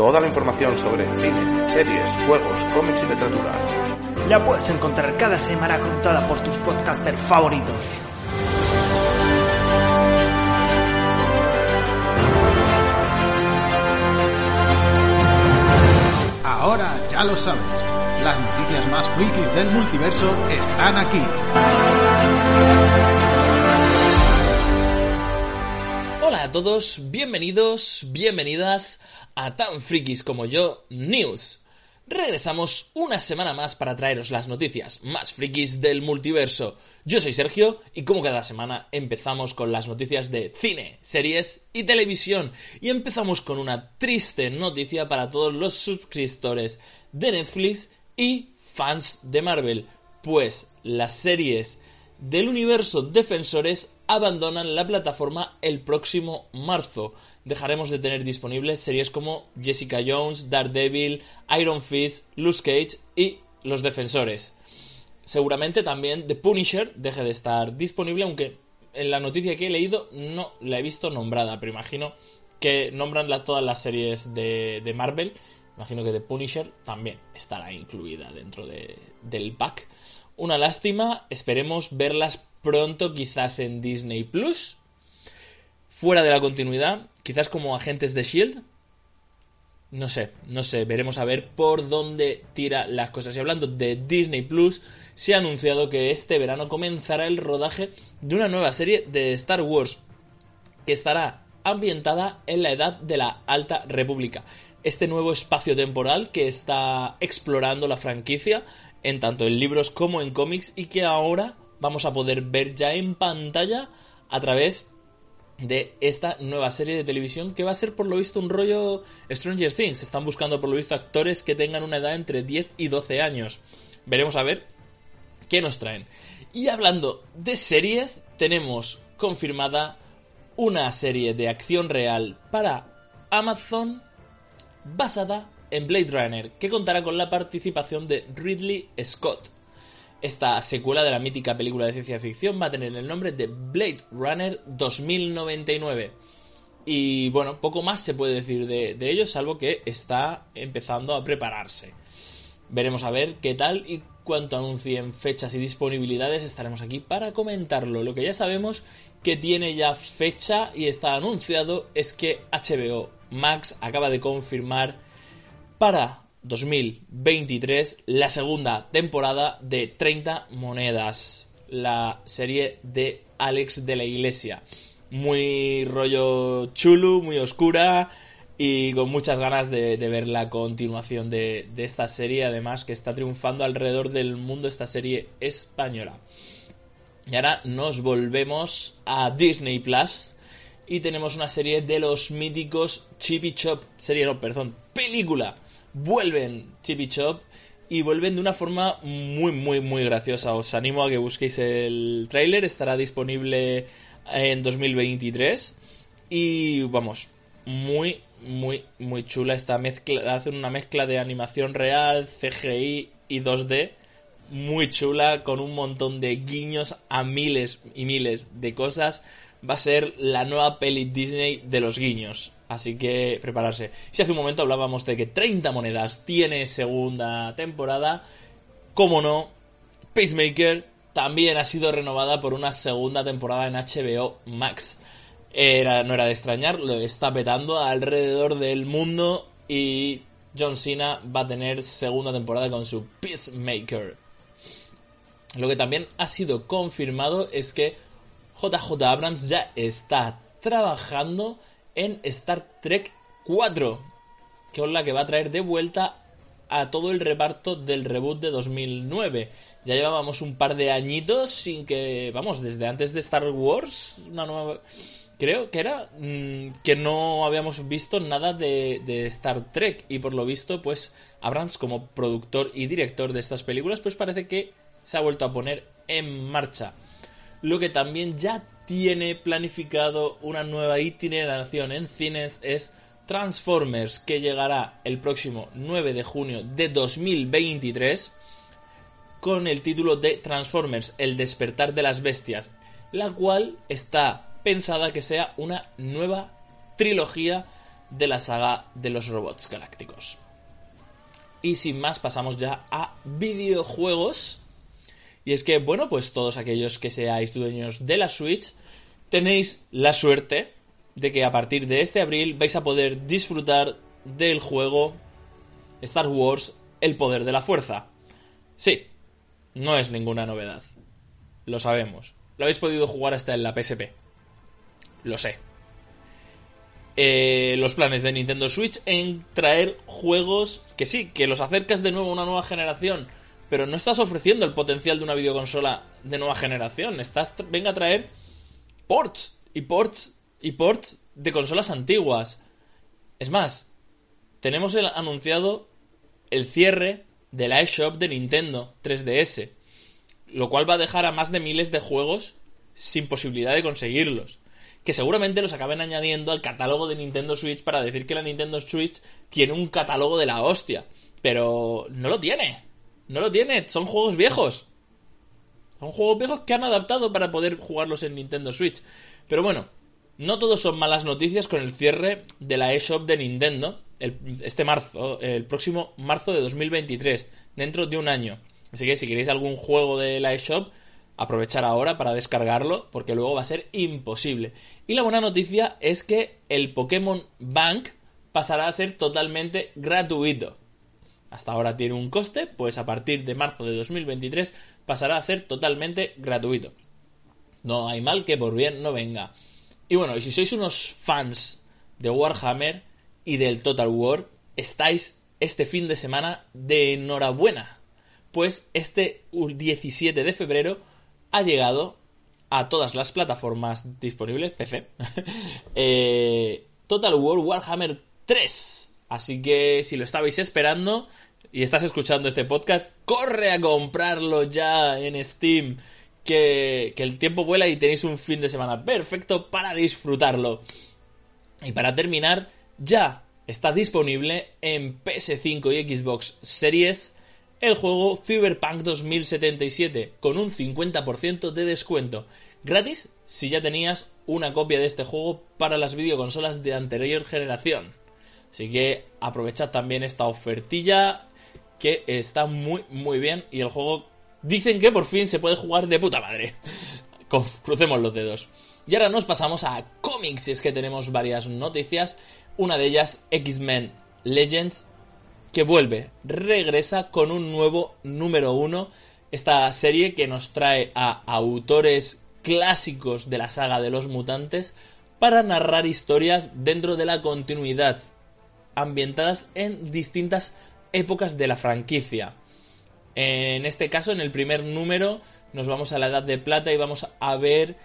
Toda la información sobre cine, series, juegos, cómics y literatura. La puedes encontrar cada semana contada por tus podcasters favoritos. Ahora ya lo sabes, las noticias más frikis del multiverso están aquí. Hola a todos, bienvenidos, bienvenidas a Tan Frikis como yo, News. Regresamos una semana más para traeros las noticias más frikis del multiverso. Yo soy Sergio y como cada semana empezamos con las noticias de cine, series y televisión. Y empezamos con una triste noticia para todos los suscriptores de Netflix y fans de Marvel, pues las series del universo Defensores abandonan la plataforma el próximo marzo dejaremos de tener disponibles series como Jessica Jones, Daredevil, Iron Fist, Luke Cage y Los Defensores. Seguramente también The Punisher deje de estar disponible, aunque en la noticia que he leído no la he visto nombrada, pero imagino que nombran todas las series de, Marvel. Imagino que The Punisher también estará incluida dentro del pack. Una lástima, esperemos verlas pronto quizás en Disney Plus fuera de la continuidad, quizás como agentes de Shield. No sé, no sé, veremos a ver por dónde tira las cosas. Y hablando de Disney Plus, se ha anunciado que este verano comenzará el rodaje de una nueva serie de Star Wars que estará ambientada en la edad de la Alta República. Este nuevo espacio temporal que está explorando la franquicia en tanto en libros como en cómics y que ahora vamos a poder ver ya en pantalla a través de esta nueva serie de televisión que va a ser por lo visto un rollo Stranger Things. Están buscando por lo visto actores que tengan una edad entre 10 y 12 años. Veremos a ver qué nos traen. Y hablando de series, tenemos confirmada una serie de acción real para Amazon basada en Blade Runner, que contará con la participación de Ridley Scott. Esta secuela de la mítica película de ciencia ficción va a tener el nombre de Blade Runner 2099. Y bueno, poco más se puede decir de, ello, salvo que está empezando a prepararse. Veremos a ver qué tal y cuánto anuncien fechas y disponibilidades estaremos aquí para comentarlo. Lo que ya sabemos que tiene ya fecha y está anunciado es que HBO Max acaba de confirmar para 2023, la segunda temporada de 30 monedas, la serie de Alex de la Iglesia. Muy rollo chulo, muy oscura y con muchas ganas de, ver la continuación de, de, esta serie, además que está triunfando alrededor del mundo esta serie española. Y ahora nos volvemos a Disney Plus y tenemos una serie de los míticos Chippy Chop, serie no, perdón, película vuelven Chippy Chop y vuelven de una forma muy, muy, muy graciosa. Os animo a que busquéis el tráiler, estará disponible en 2023 y vamos, muy, muy, muy chula esta mezcla, hacen una mezcla de animación real, CGI y 2D muy chula con un montón de guiños a miles y miles de cosas. Va a ser la nueva peli Disney de los guiños. Así que prepararse. Si hace un momento hablábamos de que 30 monedas tiene segunda temporada, como no, Peacemaker también ha sido renovada por una segunda temporada en HBO Max. Era, no era de extrañar, lo está petando alrededor del mundo y John Cena va a tener segunda temporada con su Peacemaker. Lo que también ha sido confirmado es que JJ Abrams ya está trabajando en Star Trek 4, que es la que va a traer de vuelta a todo el reparto del reboot de 2009. Ya llevábamos un par de añitos sin que, vamos, desde antes de Star Wars, una nueva... Creo que era mm, que no habíamos visto nada de, de Star Trek y por lo visto, pues Abrams como productor y director de estas películas, pues parece que se ha vuelto a poner en marcha. Lo que también ya tiene planificado una nueva itineración en cines es Transformers, que llegará el próximo 9 de junio de 2023 con el título de Transformers, el despertar de las bestias, la cual está pensada que sea una nueva trilogía de la saga de los robots galácticos. Y sin más pasamos ya a videojuegos. Y es que, bueno, pues todos aquellos que seáis dueños de la Switch tenéis la suerte de que a partir de este abril vais a poder disfrutar del juego Star Wars El Poder de la Fuerza. Sí, no es ninguna novedad. Lo sabemos. Lo habéis podido jugar hasta en la PSP. Lo sé. Eh, los planes de Nintendo Switch en traer juegos que sí, que los acercas de nuevo a una nueva generación, pero no estás ofreciendo el potencial de una videoconsola de nueva generación. Estás, venga a traer ports y ports y ports de consolas antiguas. Es más, tenemos el anunciado el cierre de la eShop de Nintendo 3DS, lo cual va a dejar a más de miles de juegos sin posibilidad de conseguirlos. Que seguramente los acaben añadiendo al catálogo de Nintendo Switch para decir que la Nintendo Switch tiene un catálogo de la hostia. Pero no lo tiene. No lo tiene. Son juegos viejos. Son juegos viejos que han adaptado para poder jugarlos en Nintendo Switch. Pero bueno, no todos son malas noticias con el cierre de la eShop de Nintendo este marzo, el próximo marzo de 2023, dentro de un año. Así que si queréis algún juego de la eShop, aprovechar ahora para descargarlo, porque luego va a ser imposible. Y la buena noticia es que el Pokémon Bank pasará a ser totalmente gratuito. Hasta ahora tiene un coste, pues a partir de marzo de 2023 pasará a ser totalmente gratuito. No hay mal que por bien no venga. Y bueno, si sois unos fans de Warhammer y del Total War, estáis este fin de semana de enhorabuena. Pues este 17 de febrero ha llegado a todas las plataformas disponibles, PC, eh, Total War Warhammer 3. Así que si lo estabais esperando, y estás escuchando este podcast, corre a comprarlo ya en Steam. Que, que, el tiempo vuela y tenéis un fin de semana perfecto para disfrutarlo. Y para terminar, ya está disponible en PS5 y Xbox Series el juego Cyberpunk 2077 con un 50% de descuento. Gratis si ya tenías una copia de este juego para las videoconsolas de anterior generación. Así que aprovechad también esta ofertilla que está muy muy bien y el juego dicen que por fin se puede jugar de puta madre. Crucemos los dedos. Y ahora nos pasamos a cómics, y es que tenemos varias noticias. Una de ellas, X-Men Legends, que vuelve, regresa con un nuevo número uno. Esta serie que nos trae a autores clásicos de la saga de los mutantes para narrar historias dentro de la continuidad, ambientadas en distintas épocas de la franquicia. En este caso, en el primer número, nos vamos a la Edad de Plata y vamos a ver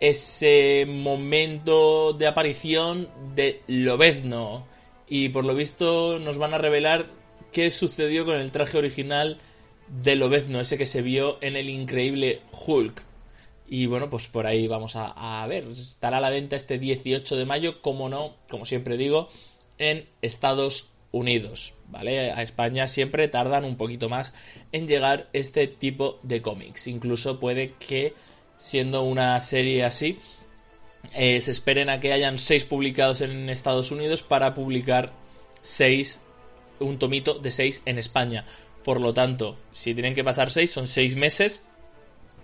ese momento de aparición de Lobezno. Y por lo visto nos van a revelar qué sucedió con el traje original de Lobezno, ese que se vio en el increíble Hulk. Y bueno, pues por ahí vamos a, a ver. Estará a la venta este 18 de mayo, como no, como siempre digo, en Estados Unidos, ¿vale? A España siempre tardan un poquito más en llegar este tipo de cómics. Incluso puede que, siendo una serie así, eh, se esperen a que hayan seis publicados en Estados Unidos para publicar seis, un tomito de seis en España. Por lo tanto, si tienen que pasar seis, son seis meses.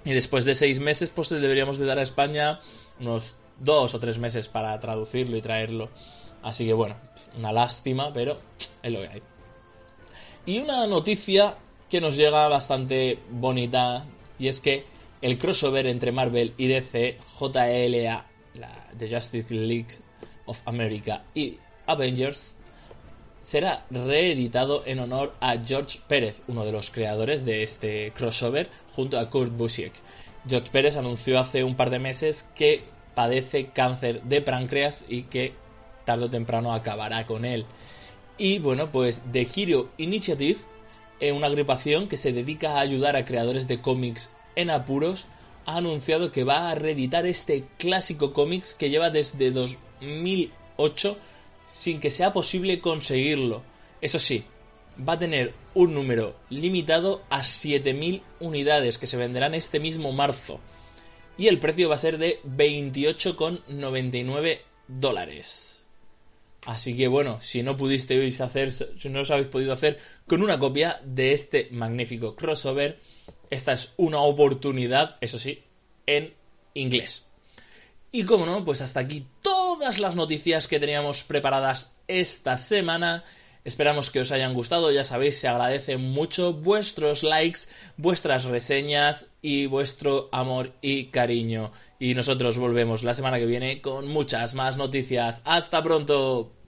Y después de seis meses, pues deberíamos de dar a España unos dos o tres meses para traducirlo y traerlo. Así que bueno, una lástima, pero es lo que hay. Y una noticia que nos llega bastante bonita, y es que el crossover entre Marvel y DC, JLA, la The Justice League of America y Avengers, será reeditado en honor a George Pérez, uno de los creadores de este crossover, junto a Kurt Busiek. George Pérez anunció hace un par de meses que padece cáncer de páncreas y que tarde o temprano acabará con él. Y bueno, pues The Hero Initiative, eh, una agrupación que se dedica a ayudar a creadores de cómics en apuros, ha anunciado que va a reeditar este clásico cómics que lleva desde 2008 sin que sea posible conseguirlo. Eso sí, va a tener un número limitado a 7.000 unidades que se venderán este mismo marzo. Y el precio va a ser de 28,99 dólares. Así que bueno, si no pudisteis hacer, si no os habéis podido hacer con una copia de este magnífico crossover, esta es una oportunidad, eso sí, en inglés. Y como no, pues hasta aquí todas las noticias que teníamos preparadas esta semana. Esperamos que os hayan gustado, ya sabéis, se agradecen mucho vuestros likes, vuestras reseñas y vuestro amor y cariño. Y nosotros volvemos la semana que viene con muchas más noticias. ¡Hasta pronto!